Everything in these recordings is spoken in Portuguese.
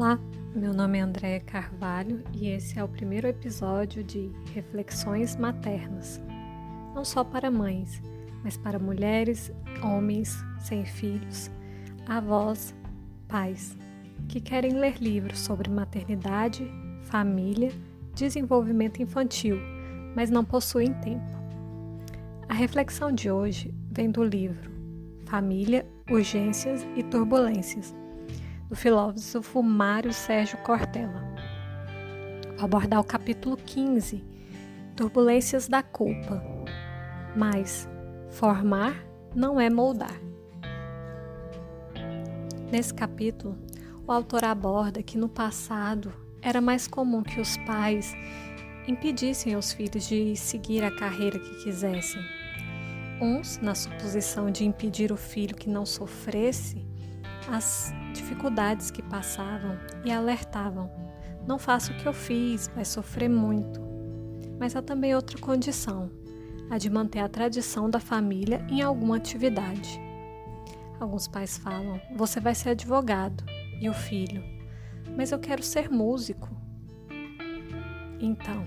Olá, meu nome é Andréa Carvalho e esse é o primeiro episódio de Reflexões Maternas. Não só para mães, mas para mulheres, homens sem filhos, avós, pais, que querem ler livros sobre maternidade, família, desenvolvimento infantil, mas não possuem tempo. A reflexão de hoje vem do livro Família, Urgências e Turbulências do filósofo Mário Sérgio Cortella. Vou abordar o capítulo 15, Turbulências da Culpa. Mas formar não é moldar. Nesse capítulo, o autor aborda que no passado era mais comum que os pais impedissem aos filhos de seguir a carreira que quisessem. Uns, na suposição de impedir o filho que não sofresse, as dificuldades que passavam e alertavam: não faça o que eu fiz, vai sofrer muito. Mas há também outra condição, a de manter a tradição da família em alguma atividade. Alguns pais falam: você vai ser advogado, e o filho: mas eu quero ser músico. Então,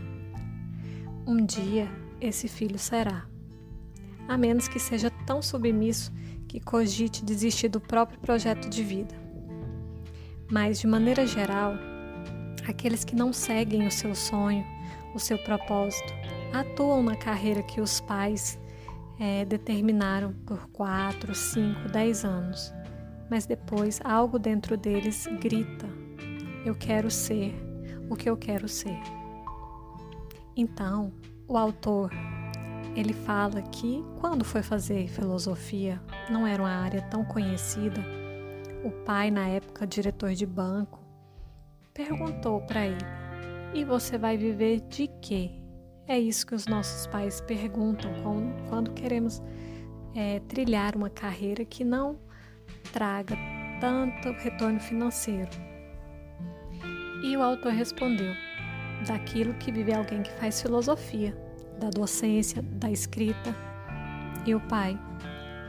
um dia esse filho será, a menos que seja tão submisso que cogite desistir do próprio projeto de vida. Mas, de maneira geral, aqueles que não seguem o seu sonho, o seu propósito, atuam na carreira que os pais é, determinaram por 4, 5, 10 anos. Mas depois algo dentro deles grita: Eu quero ser o que eu quero ser. Então, o autor ele fala que quando foi fazer filosofia, não era uma área tão conhecida. O pai, na época diretor de banco, perguntou para ele: "E você vai viver de quê?" É isso que os nossos pais perguntam quando queremos é, trilhar uma carreira que não traga tanto retorno financeiro. E o autor respondeu: daquilo que vive alguém que faz filosofia da docência, da escrita. E o pai: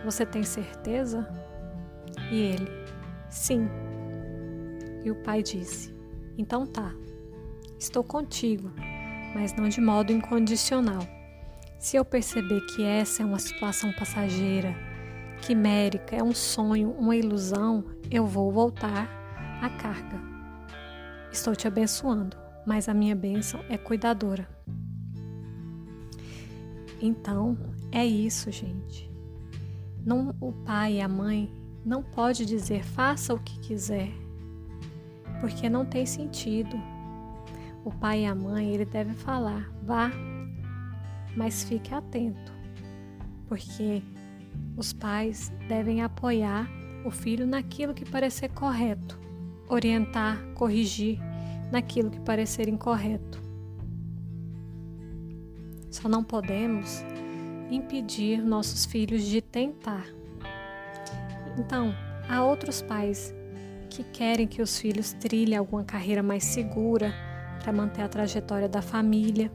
Você tem certeza? E ele: Sim. E o pai disse: Então tá, estou contigo, mas não de modo incondicional. Se eu perceber que essa é uma situação passageira, quimérica, é um sonho, uma ilusão, eu vou voltar à carga. Estou te abençoando, mas a minha bênção é cuidadora. Então, é isso, gente. Não, o pai e a mãe não pode dizer faça o que quiser, porque não tem sentido. O pai e a mãe, ele deve falar, vá, mas fique atento, porque os pais devem apoiar o filho naquilo que parecer correto, orientar, corrigir naquilo que parecer incorreto. Só não podemos impedir nossos filhos de tentar. Então, há outros pais que querem que os filhos trilhem alguma carreira mais segura para manter a trajetória da família,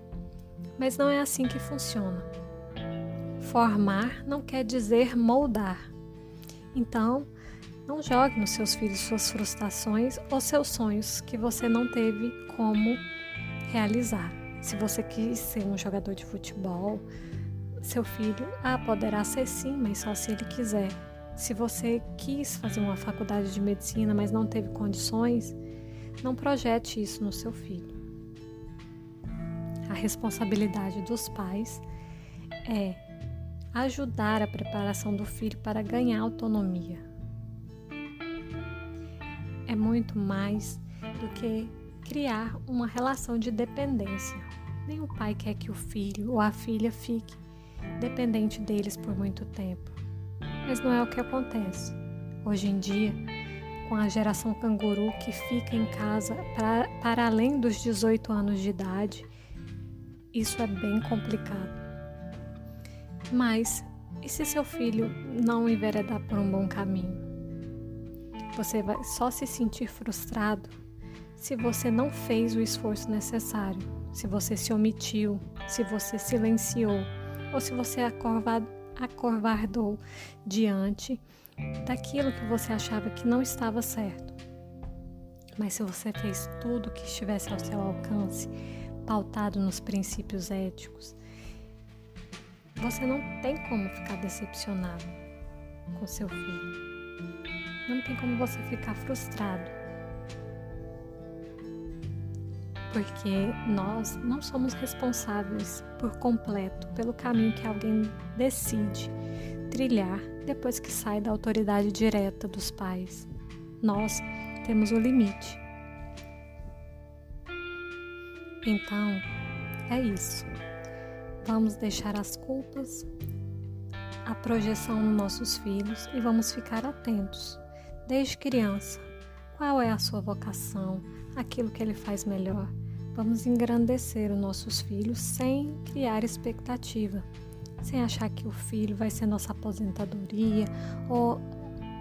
mas não é assim que funciona. Formar não quer dizer moldar. Então, não jogue nos seus filhos suas frustrações ou seus sonhos que você não teve como realizar. Se você quis ser um jogador de futebol, seu filho ah, poderá ser sim, mas só se ele quiser. Se você quis fazer uma faculdade de medicina, mas não teve condições, não projete isso no seu filho. A responsabilidade dos pais é ajudar a preparação do filho para ganhar autonomia. É muito mais do que criar uma relação de dependência. Nenhum pai quer que o filho ou a filha fique dependente deles por muito tempo. Mas não é o que acontece. Hoje em dia, com a geração canguru que fica em casa para, para além dos 18 anos de idade, isso é bem complicado. Mas e se seu filho não enveredar por um bom caminho? Você vai só se sentir frustrado se você não fez o esforço necessário, se você se omitiu, se você silenciou ou se você acovardou diante daquilo que você achava que não estava certo. Mas se você fez tudo que estivesse ao seu alcance, pautado nos princípios éticos, você não tem como ficar decepcionado com seu filho. Não tem como você ficar frustrado. Porque nós não somos responsáveis por completo pelo caminho que alguém decide trilhar depois que sai da autoridade direta dos pais. Nós temos o limite. Então, é isso. Vamos deixar as culpas, a projeção nos nossos filhos e vamos ficar atentos, desde criança. Qual é a sua vocação, aquilo que ele faz melhor? Vamos engrandecer os nossos filhos sem criar expectativa, sem achar que o filho vai ser nossa aposentadoria ou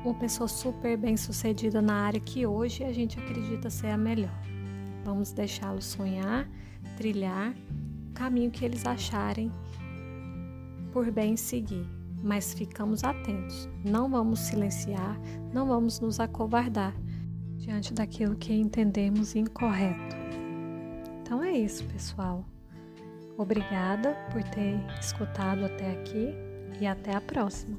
uma pessoa super bem sucedida na área que hoje a gente acredita ser a melhor. Vamos deixá-los sonhar, trilhar caminho que eles acharem por bem seguir, mas ficamos atentos, não vamos silenciar, não vamos nos acovardar diante daquilo que entendemos incorreto. Então é isso, pessoal. Obrigada por ter escutado até aqui e até a próxima.